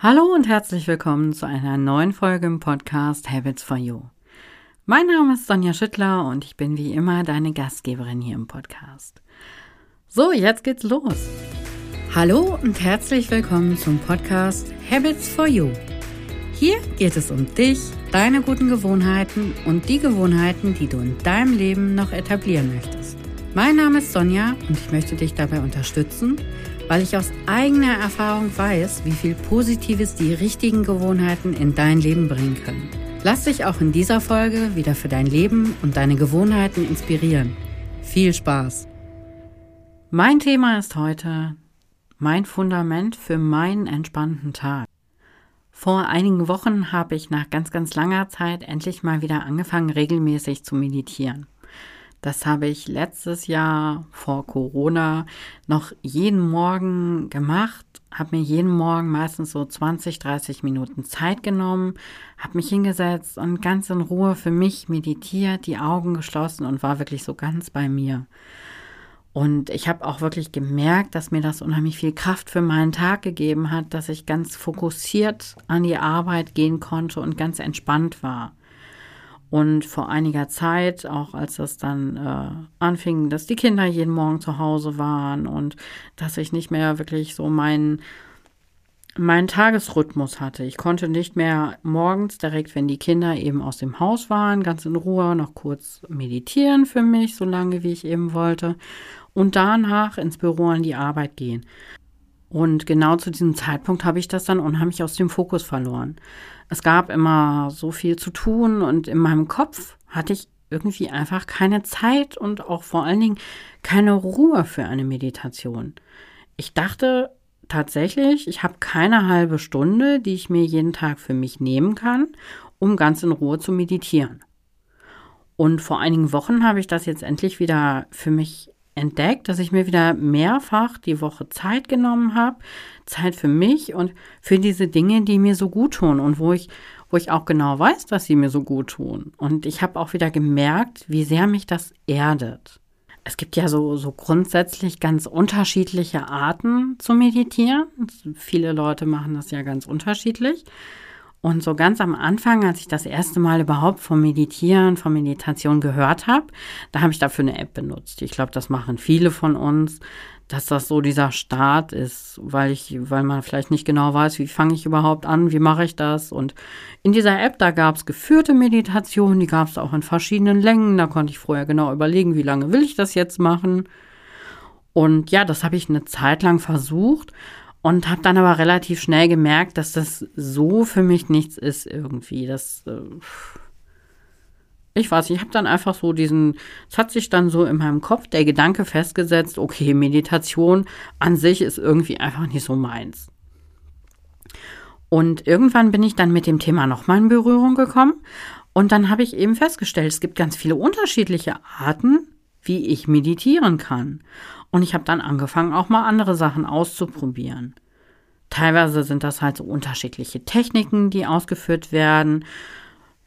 Hallo und herzlich willkommen zu einer neuen Folge im Podcast Habits for You. Mein Name ist Sonja Schüttler und ich bin wie immer deine Gastgeberin hier im Podcast. So, jetzt geht's los. Hallo und herzlich willkommen zum Podcast Habits for You. Hier geht es um dich, deine guten Gewohnheiten und die Gewohnheiten, die du in deinem Leben noch etablieren möchtest. Mein Name ist Sonja und ich möchte dich dabei unterstützen, weil ich aus eigener Erfahrung weiß, wie viel Positives die richtigen Gewohnheiten in dein Leben bringen können. Lass dich auch in dieser Folge wieder für dein Leben und deine Gewohnheiten inspirieren. Viel Spaß! Mein Thema ist heute mein Fundament für meinen entspannten Tag. Vor einigen Wochen habe ich nach ganz, ganz langer Zeit endlich mal wieder angefangen, regelmäßig zu meditieren. Das habe ich letztes Jahr vor Corona noch jeden Morgen gemacht, habe mir jeden Morgen meistens so 20, 30 Minuten Zeit genommen, habe mich hingesetzt und ganz in Ruhe für mich meditiert, die Augen geschlossen und war wirklich so ganz bei mir. Und ich habe auch wirklich gemerkt, dass mir das unheimlich viel Kraft für meinen Tag gegeben hat, dass ich ganz fokussiert an die Arbeit gehen konnte und ganz entspannt war. Und vor einiger Zeit, auch als das dann äh, anfing, dass die Kinder jeden Morgen zu Hause waren und dass ich nicht mehr wirklich so meinen meinen Tagesrhythmus hatte. Ich konnte nicht mehr morgens direkt, wenn die Kinder eben aus dem Haus waren, ganz in Ruhe noch kurz meditieren für mich, so lange wie ich eben wollte, und danach ins Büro an die Arbeit gehen. Und genau zu diesem Zeitpunkt habe ich das dann unheimlich aus dem Fokus verloren. Es gab immer so viel zu tun und in meinem Kopf hatte ich irgendwie einfach keine Zeit und auch vor allen Dingen keine Ruhe für eine Meditation. Ich dachte tatsächlich, ich habe keine halbe Stunde, die ich mir jeden Tag für mich nehmen kann, um ganz in Ruhe zu meditieren. Und vor einigen Wochen habe ich das jetzt endlich wieder für mich entdeckt, dass ich mir wieder mehrfach die Woche Zeit genommen habe, Zeit für mich und für diese Dinge, die mir so gut tun und wo ich, wo ich auch genau weiß, dass sie mir so gut tun. Und ich habe auch wieder gemerkt, wie sehr mich das erdet. Es gibt ja so, so grundsätzlich ganz unterschiedliche Arten zu meditieren. Viele Leute machen das ja ganz unterschiedlich. Und so ganz am Anfang, als ich das erste Mal überhaupt vom Meditieren, von Meditation gehört habe, da habe ich dafür eine App benutzt. Ich glaube, das machen viele von uns, dass das so dieser Start ist, weil ich, weil man vielleicht nicht genau weiß, wie fange ich überhaupt an, wie mache ich das. Und in dieser App, da gab es geführte Meditationen, die gab es auch in verschiedenen Längen. Da konnte ich vorher genau überlegen, wie lange will ich das jetzt machen. Und ja, das habe ich eine Zeit lang versucht und habe dann aber relativ schnell gemerkt, dass das so für mich nichts ist irgendwie. Das, äh, ich weiß, ich habe dann einfach so diesen, es hat sich dann so in meinem Kopf der Gedanke festgesetzt, okay, Meditation an sich ist irgendwie einfach nicht so meins. Und irgendwann bin ich dann mit dem Thema nochmal in Berührung gekommen und dann habe ich eben festgestellt, es gibt ganz viele unterschiedliche Arten, wie ich meditieren kann. Und ich habe dann angefangen, auch mal andere Sachen auszuprobieren. Teilweise sind das halt so unterschiedliche Techniken, die ausgeführt werden.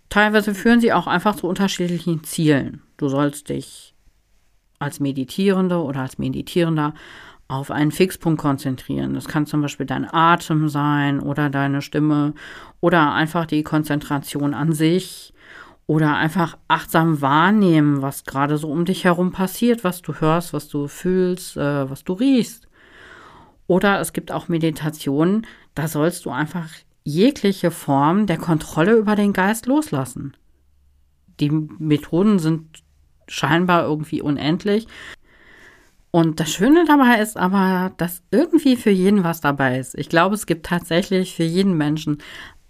Teilweise führen sie auch einfach zu unterschiedlichen Zielen. Du sollst dich als Meditierende oder als Meditierender auf einen Fixpunkt konzentrieren. Das kann zum Beispiel dein Atem sein oder deine Stimme oder einfach die Konzentration an sich oder einfach achtsam wahrnehmen, was gerade so um dich herum passiert, was du hörst, was du fühlst, äh, was du riechst. Oder es gibt auch Meditationen, da sollst du einfach jegliche Form der Kontrolle über den Geist loslassen. Die Methoden sind scheinbar irgendwie unendlich. Und das Schöne dabei ist aber, dass irgendwie für jeden was dabei ist. Ich glaube, es gibt tatsächlich für jeden Menschen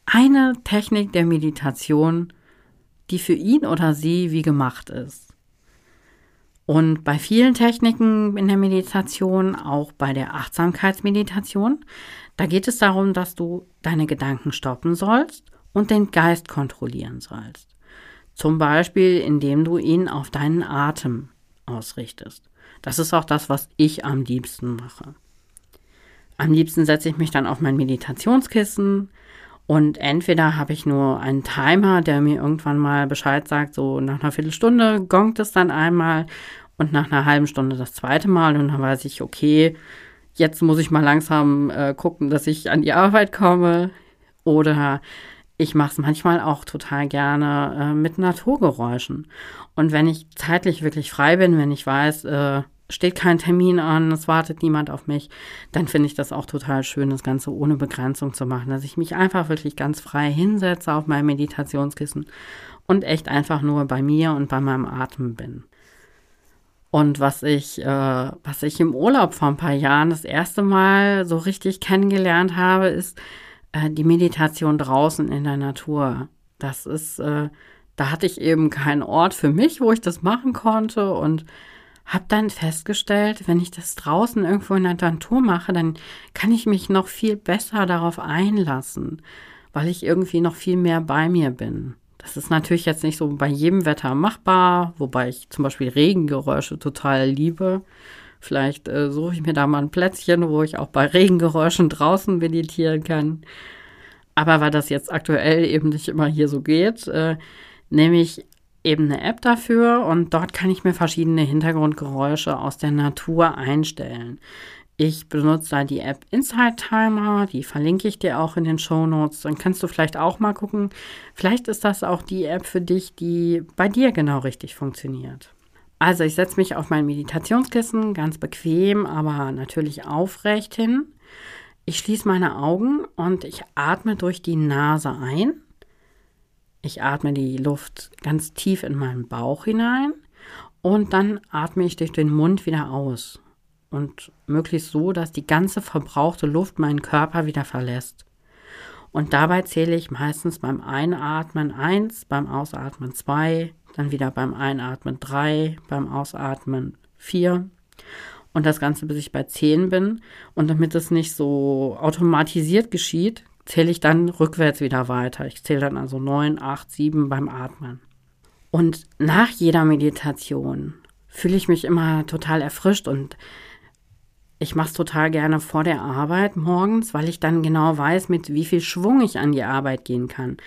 eine Technik der Meditation, die für ihn oder sie wie gemacht ist. Und bei vielen Techniken in der Meditation, auch bei der Achtsamkeitsmeditation, da geht es darum, dass du deine Gedanken stoppen sollst und den Geist kontrollieren sollst. Zum Beispiel, indem du ihn auf deinen Atem ausrichtest. Das ist auch das, was ich am liebsten mache. Am liebsten setze ich mich dann auf mein Meditationskissen, und entweder habe ich nur einen Timer, der mir irgendwann mal Bescheid sagt, so nach einer Viertelstunde gongt es dann einmal und nach einer halben Stunde das zweite Mal und dann weiß ich, okay, jetzt muss ich mal langsam äh, gucken, dass ich an die Arbeit komme. Oder ich mache es manchmal auch total gerne äh, mit Naturgeräuschen. Und wenn ich zeitlich wirklich frei bin, wenn ich weiß, äh, steht kein Termin an, es wartet niemand auf mich, dann finde ich das auch total schön, das Ganze ohne Begrenzung zu machen, dass ich mich einfach wirklich ganz frei hinsetze auf mein Meditationskissen und echt einfach nur bei mir und bei meinem Atem bin. Und was ich, äh, was ich im Urlaub vor ein paar Jahren das erste Mal so richtig kennengelernt habe, ist äh, die Meditation draußen in der Natur. Das ist, äh, da hatte ich eben keinen Ort für mich, wo ich das machen konnte und habe dann festgestellt, wenn ich das draußen irgendwo in der Natur mache, dann kann ich mich noch viel besser darauf einlassen, weil ich irgendwie noch viel mehr bei mir bin. Das ist natürlich jetzt nicht so bei jedem Wetter machbar, wobei ich zum Beispiel Regengeräusche total liebe. Vielleicht äh, suche ich mir da mal ein Plätzchen, wo ich auch bei Regengeräuschen draußen meditieren kann. Aber weil das jetzt aktuell eben nicht immer hier so geht, äh, nehme ich eben eine App dafür und dort kann ich mir verschiedene Hintergrundgeräusche aus der Natur einstellen. Ich benutze da die App Insight Timer, die verlinke ich dir auch in den Show Notes. Dann kannst du vielleicht auch mal gucken. Vielleicht ist das auch die App für dich, die bei dir genau richtig funktioniert. Also ich setze mich auf mein Meditationskissen, ganz bequem, aber natürlich aufrecht hin. Ich schließe meine Augen und ich atme durch die Nase ein. Ich atme die Luft ganz tief in meinen Bauch hinein und dann atme ich durch den Mund wieder aus und möglichst so, dass die ganze verbrauchte Luft meinen Körper wieder verlässt. Und dabei zähle ich meistens beim Einatmen eins, beim Ausatmen zwei, dann wieder beim Einatmen drei, beim Ausatmen vier und das Ganze bis ich bei zehn bin. Und damit es nicht so automatisiert geschieht, zähle ich dann rückwärts wieder weiter. Ich zähle dann also neun, acht, sieben beim Atmen. Und nach jeder Meditation fühle ich mich immer total erfrischt und ich mache es total gerne vor der Arbeit morgens, weil ich dann genau weiß, mit wie viel Schwung ich an die Arbeit gehen kann.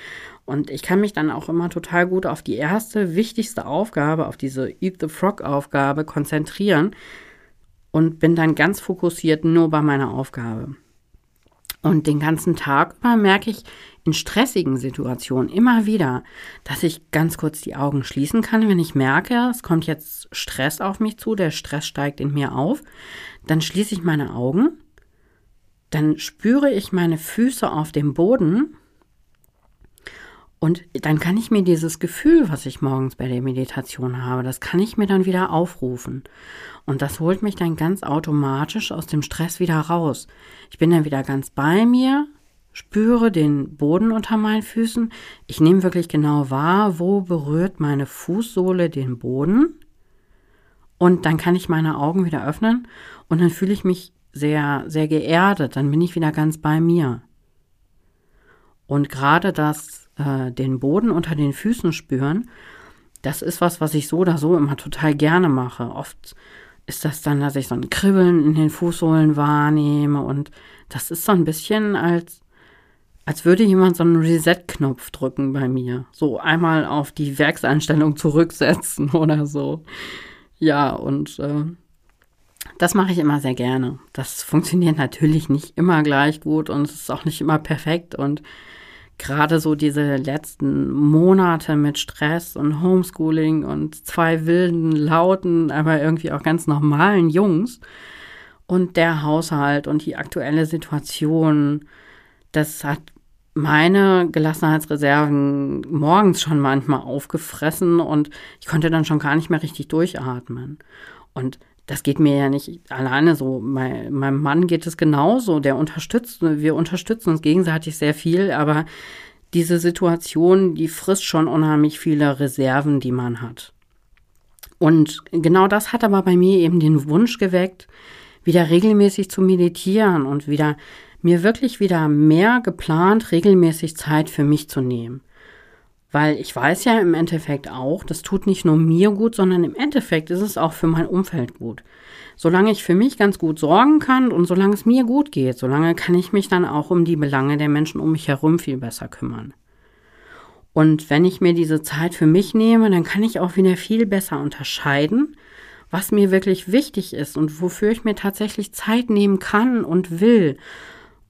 Und ich kann mich dann auch immer total gut auf die erste, wichtigste Aufgabe, auf diese Eat the Frog Aufgabe konzentrieren und bin dann ganz fokussiert nur bei meiner Aufgabe. Und den ganzen Tag über merke ich in stressigen Situationen immer wieder, dass ich ganz kurz die Augen schließen kann, wenn ich merke, es kommt jetzt Stress auf mich zu, der Stress steigt in mir auf. Dann schließe ich meine Augen, dann spüre ich meine Füße auf dem Boden und dann kann ich mir dieses Gefühl, was ich morgens bei der Meditation habe, das kann ich mir dann wieder aufrufen. Und das holt mich dann ganz automatisch aus dem Stress wieder raus. Ich bin dann wieder ganz bei mir, spüre den Boden unter meinen Füßen. Ich nehme wirklich genau wahr, wo berührt meine Fußsohle den Boden. Und dann kann ich meine Augen wieder öffnen und dann fühle ich mich sehr, sehr geerdet. Dann bin ich wieder ganz bei mir. Und gerade das, äh, den Boden unter den Füßen spüren, das ist was, was ich so oder so immer total gerne mache. Oft ist das dann, dass ich so ein Kribbeln in den Fußsohlen wahrnehme und das ist so ein bisschen als, als würde jemand so einen Reset-Knopf drücken bei mir. So einmal auf die Werkseinstellung zurücksetzen oder so. Ja, und äh, das mache ich immer sehr gerne. Das funktioniert natürlich nicht immer gleich gut und es ist auch nicht immer perfekt und gerade so diese letzten Monate mit Stress und Homeschooling und zwei wilden, lauten, aber irgendwie auch ganz normalen Jungs und der Haushalt und die aktuelle Situation, das hat meine Gelassenheitsreserven morgens schon manchmal aufgefressen und ich konnte dann schon gar nicht mehr richtig durchatmen. Und das geht mir ja nicht alleine so. Mein, meinem Mann geht es genauso. Der unterstützt, wir unterstützen uns gegenseitig sehr viel, aber diese Situation, die frisst schon unheimlich viele Reserven, die man hat. Und genau das hat aber bei mir eben den Wunsch geweckt, wieder regelmäßig zu meditieren und wieder mir wirklich wieder mehr geplant regelmäßig Zeit für mich zu nehmen. Weil ich weiß ja im Endeffekt auch, das tut nicht nur mir gut, sondern im Endeffekt ist es auch für mein Umfeld gut. Solange ich für mich ganz gut sorgen kann und solange es mir gut geht, solange kann ich mich dann auch um die Belange der Menschen um mich herum viel besser kümmern. Und wenn ich mir diese Zeit für mich nehme, dann kann ich auch wieder viel besser unterscheiden, was mir wirklich wichtig ist und wofür ich mir tatsächlich Zeit nehmen kann und will.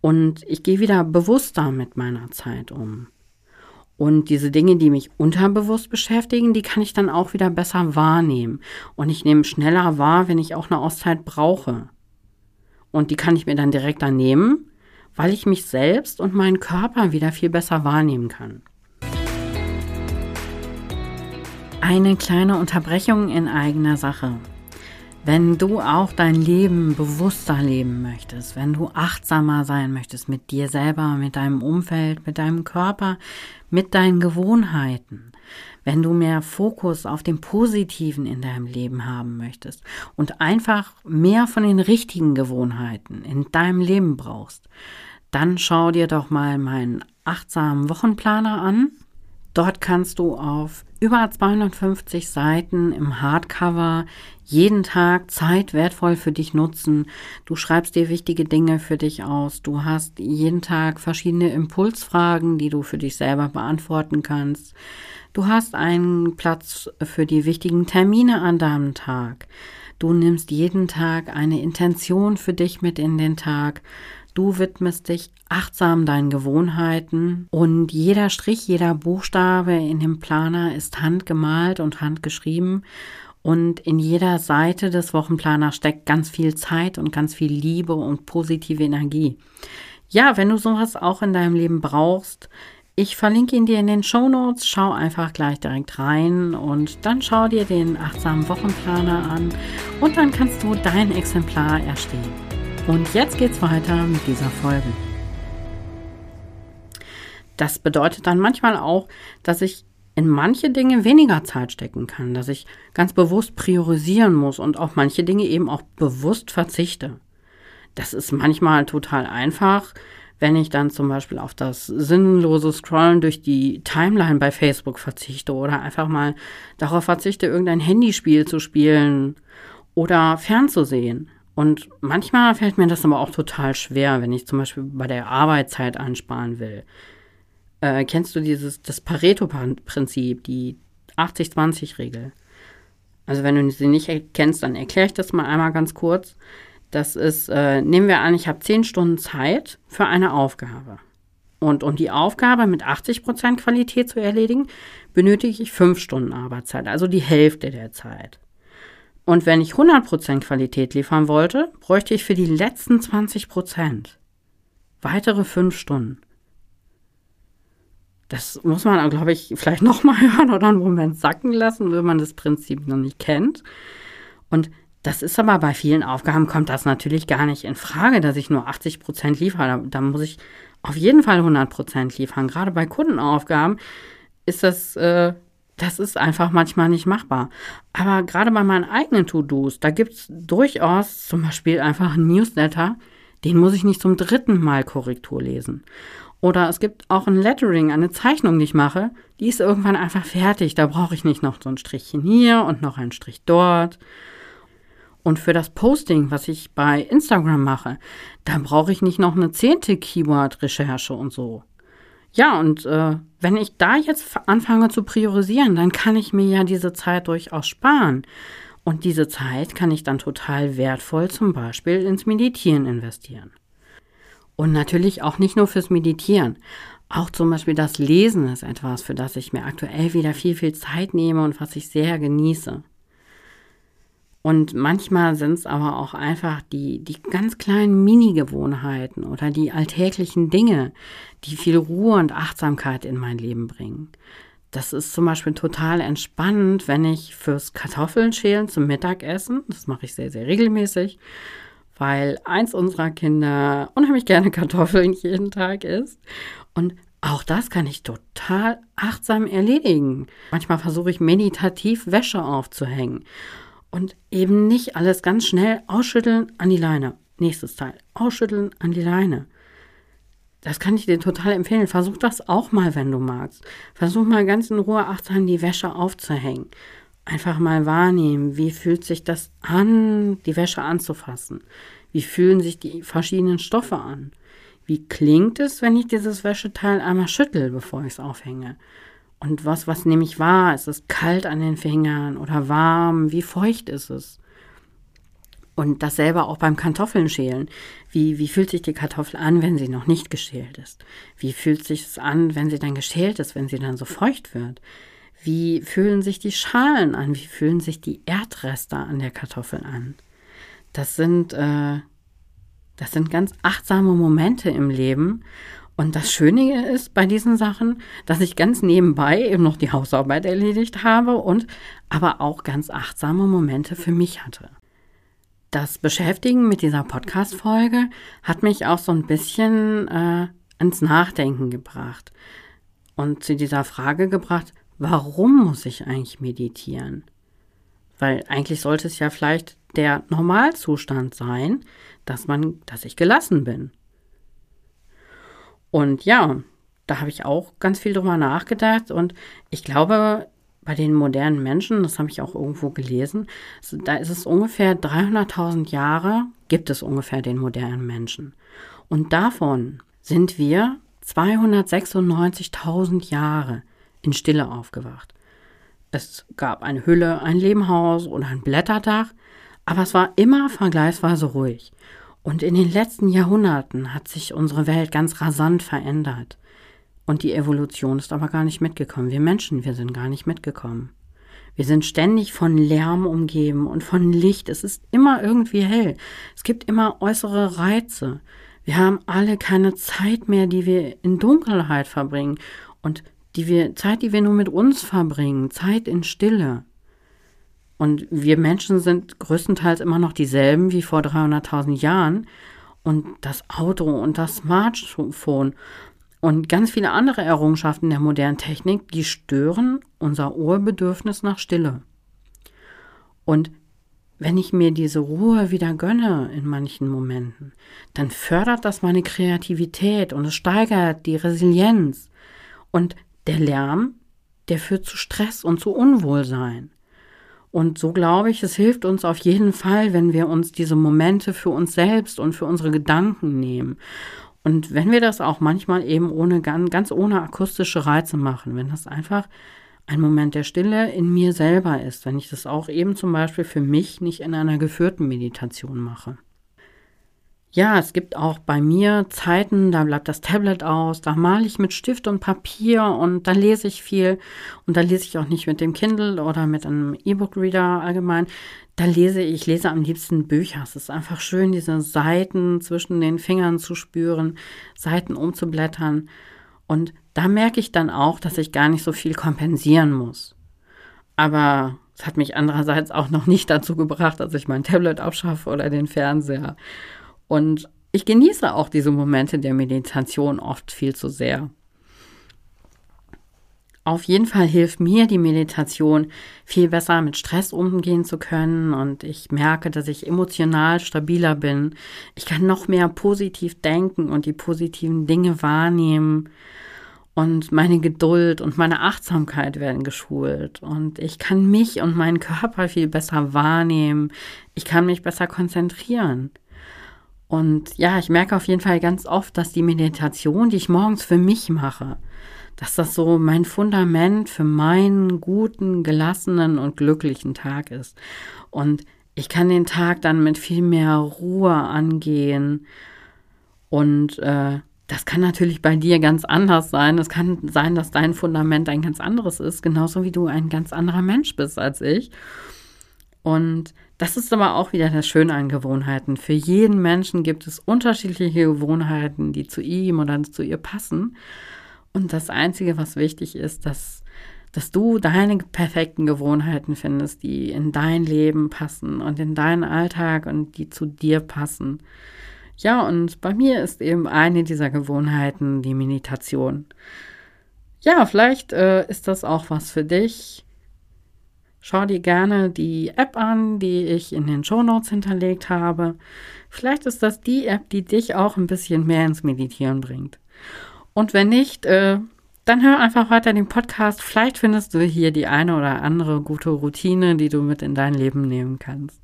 Und ich gehe wieder bewusster mit meiner Zeit um. Und diese Dinge, die mich unterbewusst beschäftigen, die kann ich dann auch wieder besser wahrnehmen. Und ich nehme schneller wahr, wenn ich auch eine Auszeit brauche. Und die kann ich mir dann direkt dann weil ich mich selbst und meinen Körper wieder viel besser wahrnehmen kann. Eine kleine Unterbrechung in eigener Sache. Wenn du auch dein Leben bewusster leben möchtest, wenn du achtsamer sein möchtest mit dir selber, mit deinem Umfeld, mit deinem Körper, mit deinen Gewohnheiten, wenn du mehr Fokus auf dem Positiven in deinem Leben haben möchtest und einfach mehr von den richtigen Gewohnheiten in deinem Leben brauchst, dann schau dir doch mal meinen achtsamen Wochenplaner an. Dort kannst du auf über 250 Seiten im Hardcover jeden Tag Zeit wertvoll für dich nutzen. Du schreibst dir wichtige Dinge für dich aus. Du hast jeden Tag verschiedene Impulsfragen, die du für dich selber beantworten kannst. Du hast einen Platz für die wichtigen Termine an deinem Tag. Du nimmst jeden Tag eine Intention für dich mit in den Tag. Du widmest dich achtsam deinen Gewohnheiten und jeder Strich, jeder Buchstabe in dem Planer ist handgemalt und handgeschrieben und in jeder Seite des Wochenplaners steckt ganz viel Zeit und ganz viel Liebe und positive Energie. Ja, wenn du sowas auch in deinem Leben brauchst, ich verlinke ihn dir in den Show Notes. Schau einfach gleich direkt rein und dann schau dir den achtsamen Wochenplaner an und dann kannst du dein Exemplar erstellen. Und jetzt geht's weiter mit dieser Folge. Das bedeutet dann manchmal auch, dass ich in manche Dinge weniger Zeit stecken kann, dass ich ganz bewusst priorisieren muss und auf manche Dinge eben auch bewusst verzichte. Das ist manchmal total einfach, wenn ich dann zum Beispiel auf das sinnlose Scrollen durch die Timeline bei Facebook verzichte oder einfach mal darauf verzichte, irgendein Handyspiel zu spielen oder fernzusehen. Und manchmal fällt mir das aber auch total schwer, wenn ich zum Beispiel bei der Arbeitszeit ansparen will. Äh, kennst du dieses, das Pareto-Prinzip, die 80-20-Regel? Also wenn du sie nicht kennst, dann erkläre ich das mal einmal ganz kurz. Das ist, äh, nehmen wir an, ich habe 10 Stunden Zeit für eine Aufgabe. Und um die Aufgabe mit 80% Qualität zu erledigen, benötige ich 5 Stunden Arbeitszeit, also die Hälfte der Zeit. Und wenn ich 100% Qualität liefern wollte, bräuchte ich für die letzten 20% weitere 5 Stunden. Das muss man, glaube ich, vielleicht nochmal hören oder einen Moment sacken lassen, wenn man das Prinzip noch nicht kennt. Und das ist aber bei vielen Aufgaben kommt das natürlich gar nicht in Frage, dass ich nur 80% liefere. Da, da, muss ich auf jeden Fall 100% liefern. Gerade bei Kundenaufgaben ist das äh, das ist einfach manchmal nicht machbar. Aber gerade bei meinen eigenen To-Dos, da gibt es durchaus zum Beispiel einfach einen Newsletter, den muss ich nicht zum dritten Mal Korrektur lesen. Oder es gibt auch ein Lettering, eine Zeichnung, die ich mache, die ist irgendwann einfach fertig. Da brauche ich nicht noch so ein Strichchen hier und noch ein Strich dort. Und für das Posting, was ich bei Instagram mache, da brauche ich nicht noch eine zehnte Keyword-Recherche und so. Ja, und äh, wenn ich da jetzt anfange zu priorisieren, dann kann ich mir ja diese Zeit durchaus sparen. Und diese Zeit kann ich dann total wertvoll zum Beispiel ins Meditieren investieren. Und natürlich auch nicht nur fürs Meditieren. Auch zum Beispiel das Lesen ist etwas, für das ich mir aktuell wieder viel, viel Zeit nehme und was ich sehr genieße. Und manchmal sind es aber auch einfach die, die ganz kleinen Mini-Gewohnheiten oder die alltäglichen Dinge, die viel Ruhe und Achtsamkeit in mein Leben bringen. Das ist zum Beispiel total entspannend, wenn ich fürs Kartoffeln schälen zum Mittagessen, das mache ich sehr, sehr regelmäßig, weil eins unserer Kinder unheimlich gerne Kartoffeln jeden Tag isst. Und auch das kann ich total achtsam erledigen. Manchmal versuche ich meditativ Wäsche aufzuhängen und eben nicht alles ganz schnell ausschütteln an die Leine. Nächstes Teil. Ausschütteln an die Leine. Das kann ich dir total empfehlen. Versuch das auch mal, wenn du magst. Versuch mal ganz in Ruhe achtsam die Wäsche aufzuhängen. Einfach mal wahrnehmen, wie fühlt sich das an, die Wäsche anzufassen. Wie fühlen sich die verschiedenen Stoffe an? Wie klingt es, wenn ich dieses Wäscheteil einmal schüttel, bevor ich es aufhänge? Und was, was nehme ich wahr? Ist es kalt an den Fingern oder warm? Wie feucht ist es? Und dasselbe auch beim Kartoffeln schälen. Wie, wie fühlt sich die Kartoffel an, wenn sie noch nicht geschält ist? Wie fühlt sich es an, wenn sie dann geschält ist, wenn sie dann so feucht wird? Wie fühlen sich die Schalen an? Wie fühlen sich die Erdreste an der Kartoffel an? Das sind, äh, das sind ganz achtsame Momente im Leben. Und das Schöne ist bei diesen Sachen, dass ich ganz nebenbei eben noch die Hausarbeit erledigt habe und aber auch ganz achtsame Momente für mich hatte. Das Beschäftigen mit dieser Podcast-Folge hat mich auch so ein bisschen äh, ins Nachdenken gebracht und zu dieser Frage gebracht, warum muss ich eigentlich meditieren? Weil eigentlich sollte es ja vielleicht der Normalzustand sein, dass man, dass ich gelassen bin. Und ja, da habe ich auch ganz viel drüber nachgedacht und ich glaube, bei den modernen Menschen, das habe ich auch irgendwo gelesen, da ist es ungefähr 300.000 Jahre, gibt es ungefähr den modernen Menschen. Und davon sind wir 296.000 Jahre in Stille aufgewacht. Es gab eine Hülle, ein Lehmhaus oder ein Blätterdach, aber es war immer vergleichsweise ruhig. Und in den letzten Jahrhunderten hat sich unsere Welt ganz rasant verändert. Und die Evolution ist aber gar nicht mitgekommen. Wir Menschen, wir sind gar nicht mitgekommen. Wir sind ständig von Lärm umgeben und von Licht. Es ist immer irgendwie hell. Es gibt immer äußere Reize. Wir haben alle keine Zeit mehr, die wir in Dunkelheit verbringen und die wir Zeit, die wir nur mit uns verbringen, Zeit in Stille. Und wir Menschen sind größtenteils immer noch dieselben wie vor 300.000 Jahren. Und das Auto und das Smartphone und ganz viele andere Errungenschaften der modernen Technik, die stören unser Urbedürfnis nach Stille. Und wenn ich mir diese Ruhe wieder gönne in manchen Momenten, dann fördert das meine Kreativität und es steigert die Resilienz. Und der Lärm, der führt zu Stress und zu Unwohlsein. Und so glaube ich, es hilft uns auf jeden Fall, wenn wir uns diese Momente für uns selbst und für unsere Gedanken nehmen. Und wenn wir das auch manchmal eben ohne ganz ohne akustische Reize machen, wenn das einfach ein Moment der Stille in mir selber ist, wenn ich das auch eben zum Beispiel für mich nicht in einer geführten Meditation mache. Ja, es gibt auch bei mir Zeiten, da bleibt das Tablet aus, da male ich mit Stift und Papier und da lese ich viel und da lese ich auch nicht mit dem Kindle oder mit einem E-Book-Reader allgemein. Da lese ich, lese am liebsten Bücher. Es ist einfach schön, diese Seiten zwischen den Fingern zu spüren, Seiten umzublättern. Und da merke ich dann auch, dass ich gar nicht so viel kompensieren muss. Aber es hat mich andererseits auch noch nicht dazu gebracht, dass ich mein Tablet abschaffe oder den Fernseher. Und ich genieße auch diese Momente der Meditation oft viel zu sehr. Auf jeden Fall hilft mir die Meditation viel besser mit Stress umgehen zu können und ich merke, dass ich emotional stabiler bin. Ich kann noch mehr positiv denken und die positiven Dinge wahrnehmen und meine Geduld und meine Achtsamkeit werden geschult und ich kann mich und meinen Körper viel besser wahrnehmen. Ich kann mich besser konzentrieren. Und ja, ich merke auf jeden Fall ganz oft, dass die Meditation, die ich morgens für mich mache, dass das so mein Fundament für meinen guten, gelassenen und glücklichen Tag ist. Und ich kann den Tag dann mit viel mehr Ruhe angehen. Und äh, das kann natürlich bei dir ganz anders sein. Es kann sein, dass dein Fundament ein ganz anderes ist, genauso wie du ein ganz anderer Mensch bist als ich. Und das ist aber auch wieder das Schöne an Gewohnheiten. Für jeden Menschen gibt es unterschiedliche Gewohnheiten, die zu ihm oder zu ihr passen. Und das Einzige, was wichtig ist, dass, dass du deine perfekten Gewohnheiten findest, die in dein Leben passen und in deinen Alltag und die zu dir passen. Ja, und bei mir ist eben eine dieser Gewohnheiten die Meditation. Ja, vielleicht äh, ist das auch was für dich. Schau dir gerne die App an, die ich in den Show Notes hinterlegt habe. Vielleicht ist das die App, die dich auch ein bisschen mehr ins Meditieren bringt. Und wenn nicht, äh, dann hör einfach weiter den Podcast. Vielleicht findest du hier die eine oder andere gute Routine, die du mit in dein Leben nehmen kannst.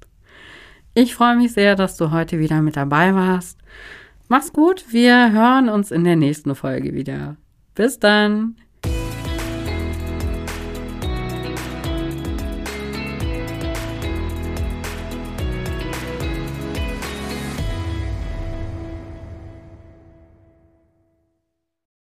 Ich freue mich sehr, dass du heute wieder mit dabei warst. Mach's gut, wir hören uns in der nächsten Folge wieder. Bis dann.